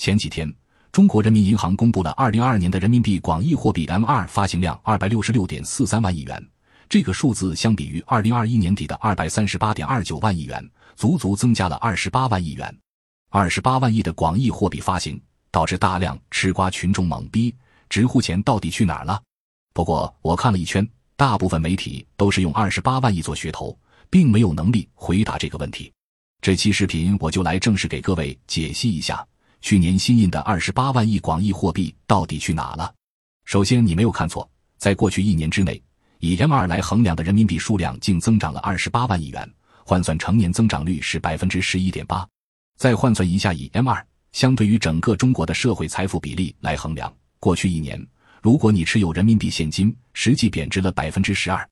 前几天，中国人民银行公布了二零二二年的人民币广义货币 M 二发行量二百六十六点四三万亿元，这个数字相比于二零二一年底的二百三十八点二九万亿元，足足增加了二十八万亿元。二十八万亿的广义货币发行，导致大量吃瓜群众懵逼，直呼钱到底去哪儿了？不过我看了一圈，大部分媒体都是用二十八万亿做噱头，并没有能力回答这个问题。这期视频我就来正式给各位解析一下，去年新印的二十八万亿广义货币到底去哪了？首先，你没有看错，在过去一年之内，以 M 二来衡量的人民币数量竟增长了二十八万亿元，换算成年增长率是百分之十一点八。再换算一下，以 M 二相对于整个中国的社会财富比例来衡量，过去一年，如果你持有人民币现金，实际贬值了百分之十二。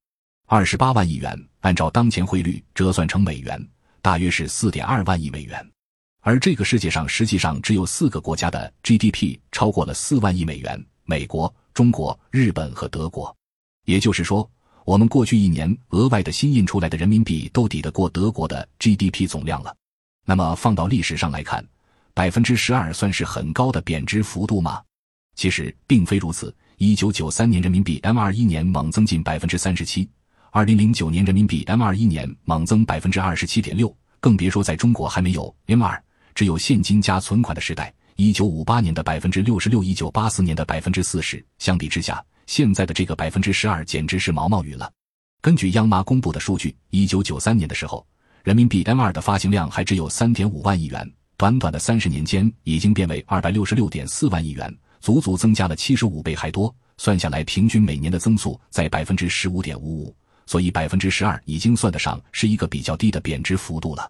二十八万亿元，按照当前汇率折算成美元，大约是四点二万亿美元。而这个世界上实际上只有四个国家的 GDP 超过了四万亿美元：美国、中国、日本和德国。也就是说，我们过去一年额外的新印出来的人民币都抵得过德国的 GDP 总量了。那么放到历史上来看，百分之十二算是很高的贬值幅度吗？其实并非如此。一九九三年人民币 M 二一年猛增近百分之三十七，二零零九年人民币 M 二一年猛增百分之二十七点六，更别说在中国还没有 M 二，只有现金加存款的时代，一九五八年的百分之六十六，一九八四年的百分之四十，相比之下，现在的这个百分之十二简直是毛毛雨了。根据央妈公布的数据，一九九三年的时候。人民币 M 二的发行量还只有三点五万亿元，短短的三十年间已经变为二百六十六点四万亿元，足足增加了七十五倍还多。算下来，平均每年的增速在百分之十五点五五，所以百分之十二已经算得上是一个比较低的贬值幅度了。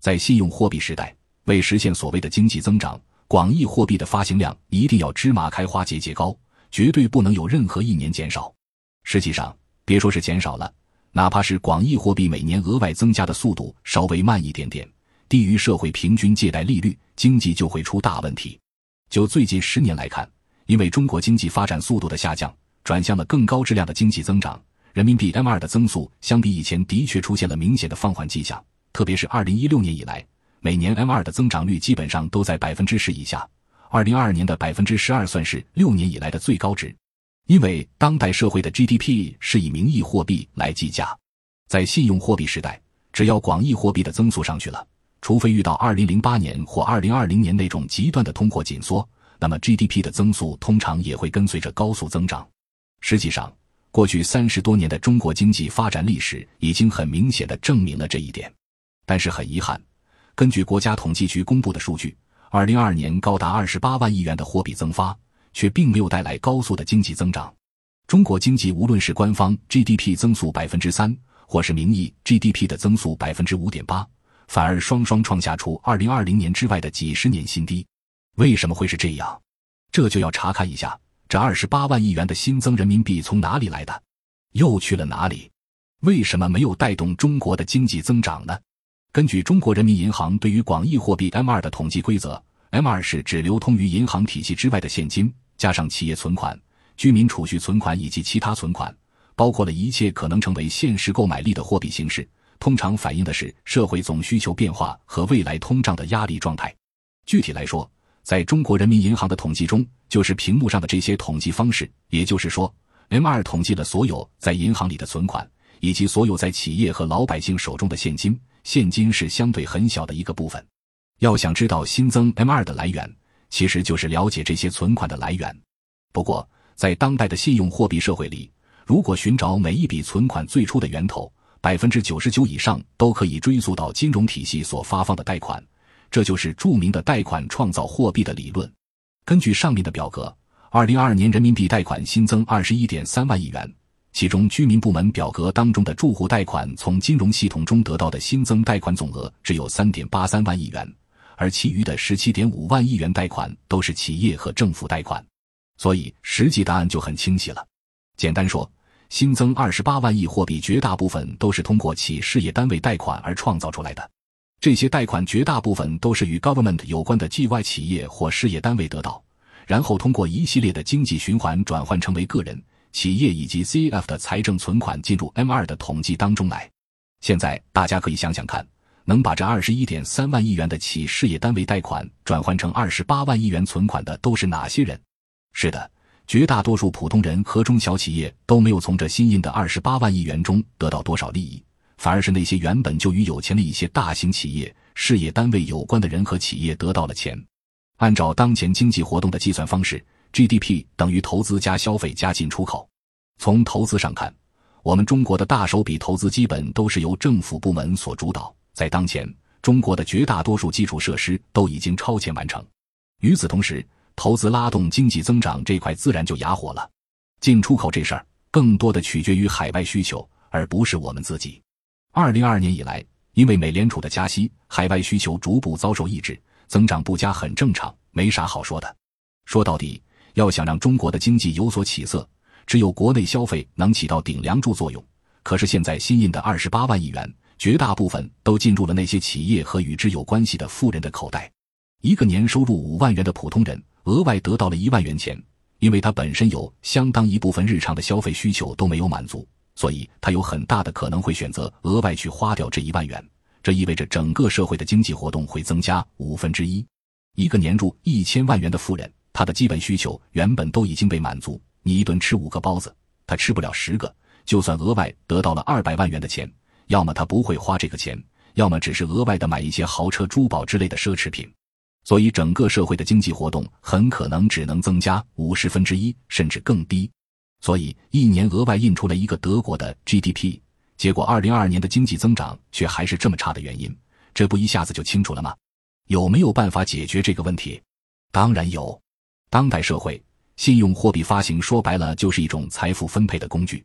在信用货币时代，为实现所谓的经济增长，广义货币的发行量一定要芝麻开花节节高，绝对不能有任何一年减少。实际上，别说是减少了。哪怕是广义货币每年额外增加的速度稍微慢一点点，低于社会平均借贷利率，经济就会出大问题。就最近十年来看，因为中国经济发展速度的下降，转向了更高质量的经济增长，人民币 M 二的增速相比以前的确出现了明显的放缓迹象。特别是二零一六年以来，每年 M 二的增长率基本上都在百分之十以下，二零二二年的百分之十二算是六年以来的最高值。因为当代社会的 GDP 是以名义货币来计价，在信用货币时代，只要广义货币的增速上去了，除非遇到二零零八年或二零二零年那种极端的通货紧缩，那么 GDP 的增速通常也会跟随着高速增长。实际上，过去三十多年的中国经济发展历史已经很明显的证明了这一点。但是很遗憾，根据国家统计局公布的数据，二零二二年高达二十八万亿元的货币增发。却并没有带来高速的经济增长。中国经济无论是官方 GDP 增速百分之三，或是名义 GDP 的增速百分之五点八，反而双双创下除二零二零年之外的几十年新低。为什么会是这样？这就要查看一下这二十八万亿元的新增人民币从哪里来的，又去了哪里？为什么没有带动中国的经济增长呢？根据中国人民银行对于广义货币 M 二的统计规则，M 二是指流通于银行体系之外的现金。加上企业存款、居民储蓄存款以及其他存款，包括了一切可能成为现实购买力的货币形式，通常反映的是社会总需求变化和未来通胀的压力状态。具体来说，在中国人民银行的统计中，就是屏幕上的这些统计方式。也就是说，M 二统计了所有在银行里的存款，以及所有在企业和老百姓手中的现金。现金是相对很小的一个部分。要想知道新增 M 二的来源。其实就是了解这些存款的来源。不过，在当代的信用货币社会里，如果寻找每一笔存款最初的源头，百分之九十九以上都可以追溯到金融体系所发放的贷款。这就是著名的贷款创造货币的理论。根据上面的表格，二零二二年人民币贷款新增二十一点三万亿元，其中居民部门表格当中的住户贷款从金融系统中得到的新增贷款总额只有三点八三万亿元。而其余的十七点五万亿元贷款都是企业和政府贷款，所以实际答案就很清晰了。简单说，新增二十八万亿货币，绝大部分都是通过企事业单位贷款而创造出来的。这些贷款绝大部分都是与 government 有关的 G Y 企业或事业单位得到，然后通过一系列的经济循环转换成为个人、企业以及 CF 的财政存款进入 M 二的统计当中来。现在大家可以想想看。能把这二十一点三万亿元的企事业单位贷款转换成二十八万亿元存款的都是哪些人？是的，绝大多数普通人和中小企业都没有从这新印的二十八万亿元中得到多少利益，反而是那些原本就与有钱的一些大型企业、事业单位有关的人和企业得到了钱。按照当前经济活动的计算方式，GDP 等于投资加消费加进出口。从投资上看，我们中国的大手笔投资基本都是由政府部门所主导。在当前，中国的绝大多数基础设施都已经超前完成。与此同时，投资拉动经济增长这块自然就哑火了。进出口这事儿，更多的取决于海外需求，而不是我们自己。二零二二年以来，因为美联储的加息，海外需求逐步遭受抑制，增长不佳很正常，没啥好说的。说到底，要想让中国的经济有所起色，只有国内消费能起到顶梁柱作用。可是现在新印的二十八万亿元。绝大部分都进入了那些企业和与之有关系的富人的口袋。一个年收入五万元的普通人，额外得到了一万元钱，因为他本身有相当一部分日常的消费需求都没有满足，所以他有很大的可能会选择额外去花掉这一万元。这意味着整个社会的经济活动会增加五分之一。一个年入一千万元的富人，他的基本需求原本都已经被满足，你一顿吃五个包子，他吃不了十个，就算额外得到了二百万元的钱。要么他不会花这个钱，要么只是额外的买一些豪车、珠宝之类的奢侈品，所以整个社会的经济活动很可能只能增加五十分之一，甚至更低。所以一年额外印出了一个德国的 GDP，结果二零二二年的经济增长却还是这么差的原因，这不一下子就清楚了吗？有没有办法解决这个问题？当然有。当代社会，信用货币发行说白了就是一种财富分配的工具。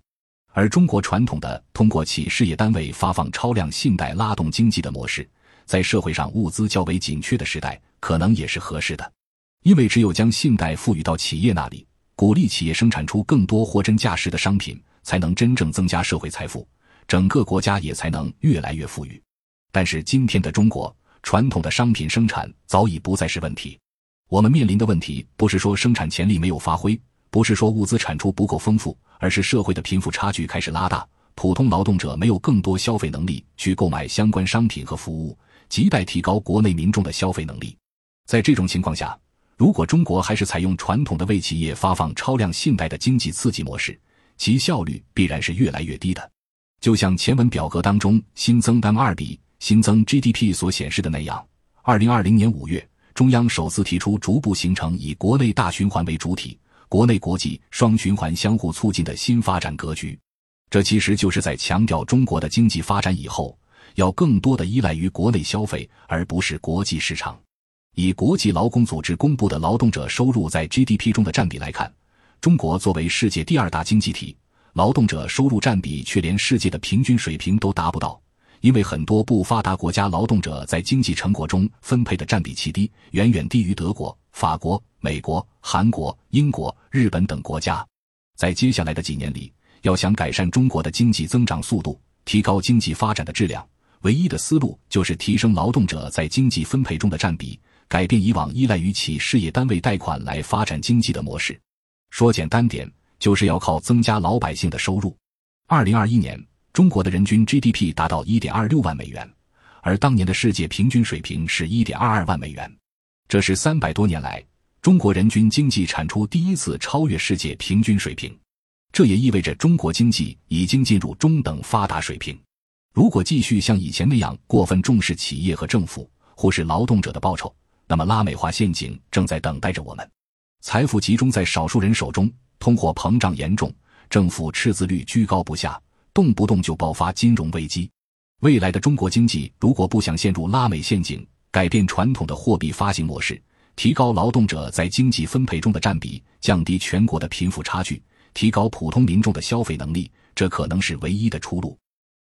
而中国传统的通过企事业单位发放超量信贷拉动经济的模式，在社会上物资较为紧缺的时代，可能也是合适的。因为只有将信贷赋予到企业那里，鼓励企业生产出更多货真价实的商品，才能真正增加社会财富，整个国家也才能越来越富裕。但是今天的中国，传统的商品生产早已不再是问题。我们面临的问题，不是说生产潜力没有发挥，不是说物资产出不够丰富。而是社会的贫富差距开始拉大，普通劳动者没有更多消费能力去购买相关商品和服务，亟待提高国内民众的消费能力。在这种情况下，如果中国还是采用传统的为企业发放超量信贷的经济刺激模式，其效率必然是越来越低的。就像前文表格当中新增单二比新增 GDP 所显示的那样，二零二零年五月，中央首次提出逐步形成以国内大循环为主体。国内国际双循环相互促进的新发展格局，这其实就是在强调中国的经济发展以后要更多的依赖于国内消费，而不是国际市场。以国际劳工组织公布的劳动者收入在 GDP 中的占比来看，中国作为世界第二大经济体，劳动者收入占比却连世界的平均水平都达不到。因为很多不发达国家劳动者在经济成果中分配的占比极低，远远低于德国、法国。美国、韩国、英国、日本等国家，在接下来的几年里，要想改善中国的经济增长速度，提高经济发展的质量，唯一的思路就是提升劳动者在经济分配中的占比，改变以往依赖于企事业单位贷款来发展经济的模式。说简单点，就是要靠增加老百姓的收入。二零二一年，中国的人均 GDP 达到一点二六万美元，而当年的世界平均水平是一点二二万美元，这是三百多年来。中国人均经济产出第一次超越世界平均水平，这也意味着中国经济已经进入中等发达水平。如果继续像以前那样过分重视企业和政府，忽视劳动者的报酬，那么拉美化陷阱正在等待着我们。财富集中在少数人手中，通货膨胀严重，政府赤字率居高不下，动不动就爆发金融危机。未来的中国经济如果不想陷入拉美陷阱，改变传统的货币发行模式。提高劳动者在经济分配中的占比，降低全国的贫富差距，提高普通民众的消费能力，这可能是唯一的出路。